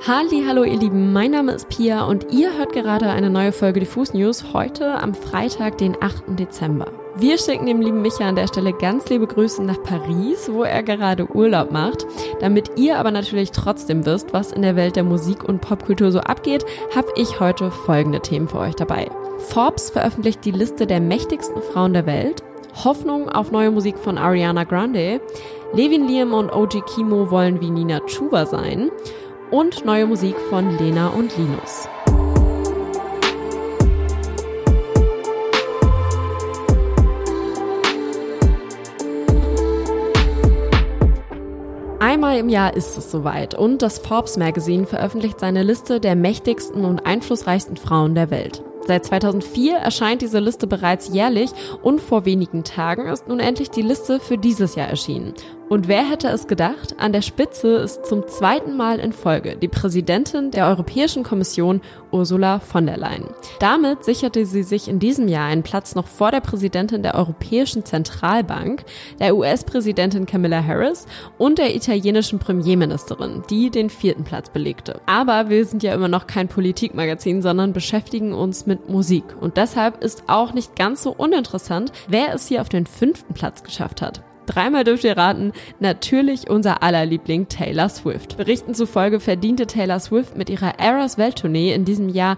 Halli, hallo ihr Lieben, mein Name ist Pia und ihr hört gerade eine neue Folge Diffus News heute am Freitag, den 8. Dezember. Wir schicken dem lieben Micha an der Stelle ganz liebe Grüße nach Paris, wo er gerade Urlaub macht. Damit ihr aber natürlich trotzdem wisst, was in der Welt der Musik und Popkultur so abgeht, habe ich heute folgende Themen für euch dabei. Forbes veröffentlicht die Liste der mächtigsten Frauen der Welt. Hoffnung auf neue Musik von Ariana Grande. Levin Liam und OG Kimo wollen wie Nina Chuba sein und neue Musik von Lena und Linus. Einmal im Jahr ist es soweit und das Forbes Magazine veröffentlicht seine Liste der mächtigsten und einflussreichsten Frauen der Welt. Seit 2004 erscheint diese Liste bereits jährlich und vor wenigen Tagen ist nun endlich die Liste für dieses Jahr erschienen. Und wer hätte es gedacht? An der Spitze ist zum zweiten Mal in Folge die Präsidentin der Europäischen Kommission Ursula von der Leyen. Damit sicherte sie sich in diesem Jahr einen Platz noch vor der Präsidentin der Europäischen Zentralbank, der US-Präsidentin Camilla Harris und der italienischen Premierministerin, die den vierten Platz belegte. Aber wir sind ja immer noch kein Politikmagazin, sondern beschäftigen uns mit Musik. Und deshalb ist auch nicht ganz so uninteressant, wer es hier auf den fünften Platz geschafft hat. Dreimal dürft ihr raten, natürlich unser aller Liebling Taylor Swift. Berichten zufolge verdiente Taylor Swift mit ihrer Eras Welttournee in diesem Jahr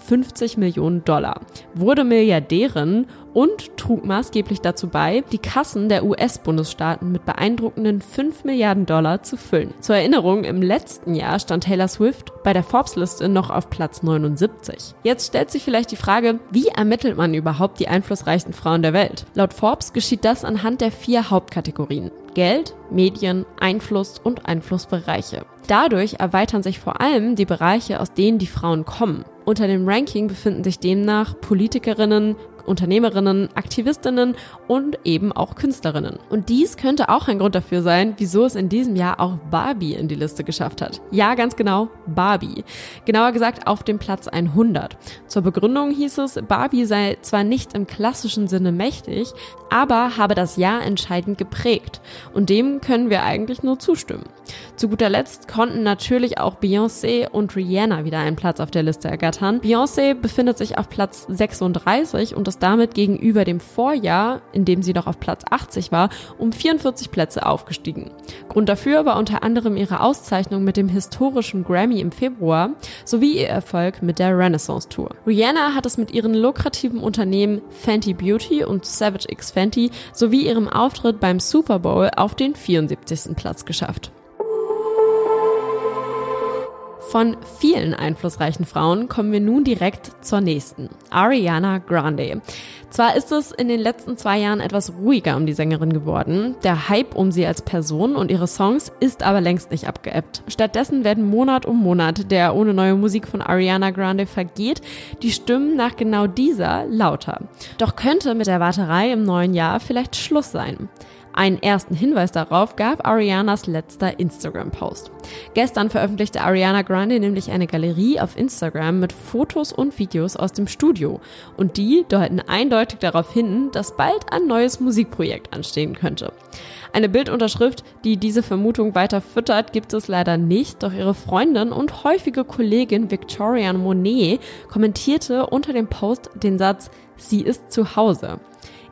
850 Millionen Dollar, wurde Milliardärin und trug maßgeblich dazu bei, die Kassen der US-Bundesstaaten mit beeindruckenden 5 Milliarden Dollar zu füllen. Zur Erinnerung, im letzten Jahr stand Taylor Swift bei der Forbes-Liste noch auf Platz 79. Jetzt stellt sich vielleicht die Frage, wie ermittelt man überhaupt die einflussreichsten Frauen der Welt? Laut Forbes geschieht das anhand der vier Hauptkategorien. Geld, Medien, Einfluss und Einflussbereiche. Dadurch erweitern sich vor allem die Bereiche, aus denen die Frauen kommen. Unter dem Ranking befinden sich demnach Politikerinnen, Unternehmerinnen, Aktivistinnen und eben auch Künstlerinnen. Und dies könnte auch ein Grund dafür sein, wieso es in diesem Jahr auch Barbie in die Liste geschafft hat. Ja, ganz genau, Barbie. Genauer gesagt auf dem Platz 100. Zur Begründung hieß es, Barbie sei zwar nicht im klassischen Sinne mächtig, aber habe das Jahr entscheidend geprägt. Und dem können wir eigentlich nur zustimmen. Zu guter Letzt konnten natürlich auch Beyoncé und Rihanna wieder einen Platz auf der Liste ergattern. Beyoncé befindet sich auf Platz 36 und ist damit gegenüber dem Vorjahr, in dem sie noch auf Platz 80 war, um 44 Plätze aufgestiegen. Grund dafür war unter anderem ihre Auszeichnung mit dem historischen Grammy im Februar sowie ihr Erfolg mit der Renaissance Tour. Rihanna hat es mit ihren lukrativen Unternehmen Fenty Beauty und Savage X Fenty sowie ihrem Auftritt beim Super Bowl auf den 74. Platz geschafft. Von vielen einflussreichen Frauen kommen wir nun direkt zur nächsten, Ariana Grande. Zwar ist es in den letzten zwei Jahren etwas ruhiger um die Sängerin geworden, der Hype um sie als Person und ihre Songs ist aber längst nicht abgeebbt. Stattdessen werden Monat um Monat, der ohne neue Musik von Ariana Grande vergeht, die Stimmen nach genau dieser lauter. Doch könnte mit der Warterei im neuen Jahr vielleicht Schluss sein. Einen ersten Hinweis darauf gab Arianas letzter Instagram-Post. Gestern veröffentlichte Ariana Grande nämlich eine Galerie auf Instagram mit Fotos und Videos aus dem Studio. Und die deuten eindeutig darauf hin, dass bald ein neues Musikprojekt anstehen könnte. Eine Bildunterschrift, die diese Vermutung weiter füttert, gibt es leider nicht, doch ihre Freundin und häufige Kollegin Victoria Monet kommentierte unter dem Post den Satz, sie ist zu Hause.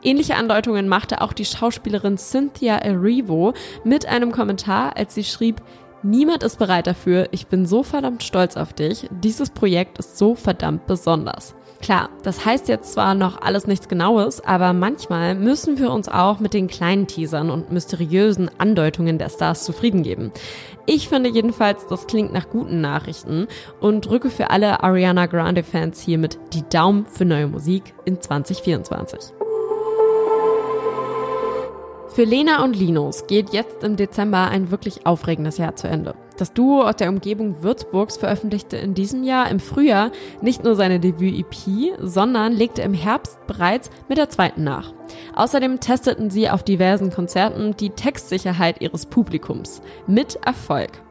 Ähnliche Andeutungen machte auch die Schauspielerin Cynthia Erivo mit einem Kommentar, als sie schrieb, Niemand ist bereit dafür, ich bin so verdammt stolz auf dich, dieses Projekt ist so verdammt besonders. Klar, das heißt jetzt zwar noch alles nichts Genaues, aber manchmal müssen wir uns auch mit den kleinen Teasern und mysteriösen Andeutungen der Stars zufrieden geben. Ich finde jedenfalls, das klingt nach guten Nachrichten und drücke für alle Ariana Grande Fans hiermit die Daumen für neue Musik in 2024. Für Lena und Linus geht jetzt im Dezember ein wirklich aufregendes Jahr zu Ende. Das Duo aus der Umgebung Würzburgs veröffentlichte in diesem Jahr im Frühjahr nicht nur seine Debüt-EP, sondern legte im Herbst bereits mit der zweiten nach. Außerdem testeten sie auf diversen Konzerten die Textsicherheit ihres Publikums. Mit Erfolg.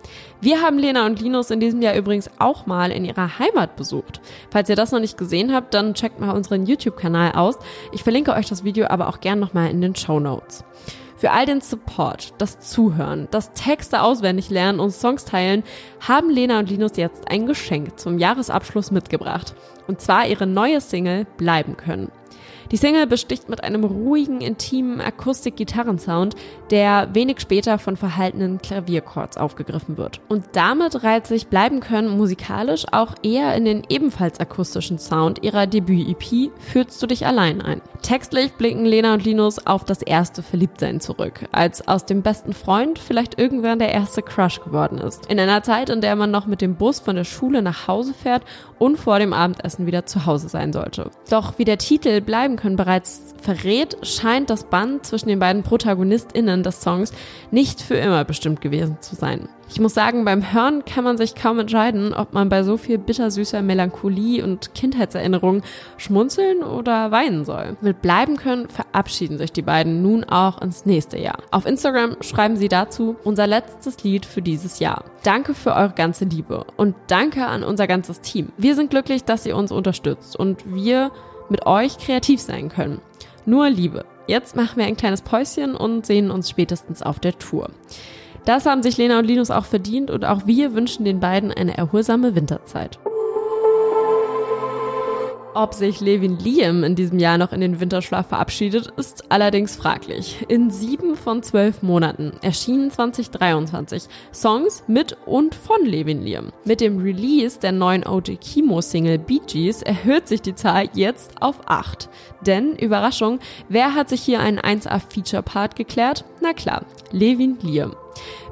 Wir haben Lena und Linus in diesem Jahr übrigens auch mal in ihrer Heimat besucht. Falls ihr das noch nicht gesehen habt, dann checkt mal unseren YouTube-Kanal aus. Ich verlinke euch das Video aber auch gern nochmal in den Show Notes. Für all den Support, das Zuhören, das Texte auswendig lernen und Songs teilen, haben Lena und Linus jetzt ein Geschenk zum Jahresabschluss mitgebracht. Und zwar ihre neue Single Bleiben können. Die Single besticht mit einem ruhigen, intimen Akustik-Gitarrensound, der wenig später von verhaltenen Klavierchords aufgegriffen wird. Und damit reiht sich Bleiben können musikalisch auch eher in den ebenfalls akustischen Sound ihrer Debüt-EP Fühlst du dich allein ein. Textlich blicken Lena und Linus auf das erste Verliebtsein zurück, als aus dem besten Freund vielleicht irgendwann der erste Crush geworden ist. In einer Zeit, in der man noch mit dem Bus von der Schule nach Hause fährt und vor dem Abendessen wieder zu Hause sein sollte. Doch wie der Titel Bleiben können bereits verrät, scheint das Band zwischen den beiden ProtagonistInnen des Songs nicht für immer bestimmt gewesen zu sein. Ich muss sagen, beim Hören kann man sich kaum entscheiden, ob man bei so viel bittersüßer Melancholie und Kindheitserinnerungen schmunzeln oder weinen soll. Mit bleiben können verabschieden sich die beiden nun auch ins nächste Jahr. Auf Instagram schreiben sie dazu unser letztes Lied für dieses Jahr. Danke für eure ganze Liebe und danke an unser ganzes Team. Wir sind glücklich, dass ihr uns unterstützt und wir mit euch kreativ sein können. Nur Liebe. Jetzt machen wir ein kleines Päuschen und sehen uns spätestens auf der Tour. Das haben sich Lena und Linus auch verdient und auch wir wünschen den beiden eine erholsame Winterzeit. Ob sich Levin Liam in diesem Jahr noch in den Winterschlaf verabschiedet, ist allerdings fraglich. In sieben von zwölf Monaten erschienen 2023 Songs mit und von Levin Liam. Mit dem Release der neuen OG Kimo Single Bee Gees erhöht sich die Zahl jetzt auf acht. Denn, Überraschung, wer hat sich hier einen 1A Feature Part geklärt? Na klar, Levin Liam.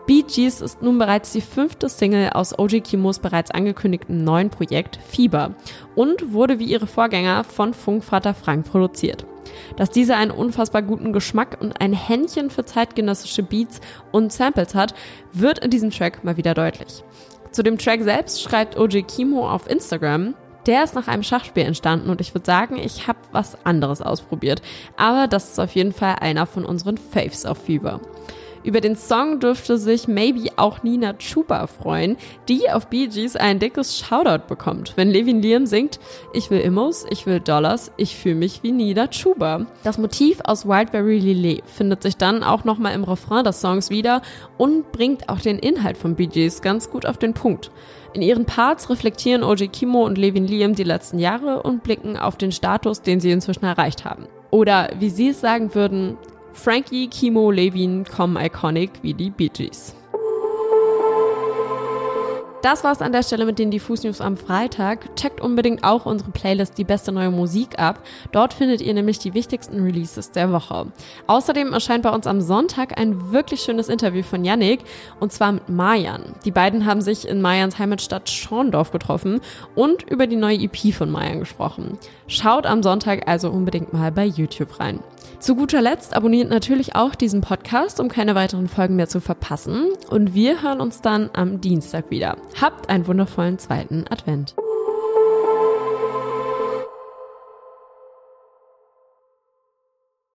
Bee Gees ist nun bereits die fünfte Single aus OG Kimos bereits angekündigten neuen Projekt Fieber und wurde wie ihre Vorgänger von Funkvater Frank produziert. Dass dieser einen unfassbar guten Geschmack und ein Händchen für zeitgenössische Beats und Samples hat, wird in diesem Track mal wieder deutlich. Zu dem Track selbst schreibt OG Kimo auf Instagram, der ist nach einem Schachspiel entstanden und ich würde sagen, ich habe was anderes ausprobiert. Aber das ist auf jeden Fall einer von unseren Faves auf Fieber. Über den Song dürfte sich maybe auch Nina Chuba freuen, die auf Bee Gees ein dickes Shoutout bekommt, wenn Levin Liam singt, ich will Immos, ich will Dollars, ich fühle mich wie Nina Chuba. Das Motiv aus Wildberry Lillet findet sich dann auch nochmal im Refrain des Songs wieder und bringt auch den Inhalt von Bee Gees ganz gut auf den Punkt. In ihren Parts reflektieren OG Kimo und Levin Liam die letzten Jahre und blicken auf den Status, den sie inzwischen erreicht haben. Oder wie sie es sagen würden, Frankie, Kimo, Levin kommen iconic wie die Bee Gees. Das war's an der Stelle mit den Diffus News am Freitag. Checkt unbedingt auch unsere Playlist Die beste neue Musik ab. Dort findet ihr nämlich die wichtigsten Releases der Woche. Außerdem erscheint bei uns am Sonntag ein wirklich schönes Interview von Yannick und zwar mit Mayan. Die beiden haben sich in Mayans Heimatstadt Schorndorf getroffen und über die neue EP von Mayan gesprochen. Schaut am Sonntag also unbedingt mal bei YouTube rein. Zu guter Letzt abonniert natürlich auch diesen Podcast, um keine weiteren Folgen mehr zu verpassen. Und wir hören uns dann am Dienstag wieder. Habt einen wundervollen zweiten Advent.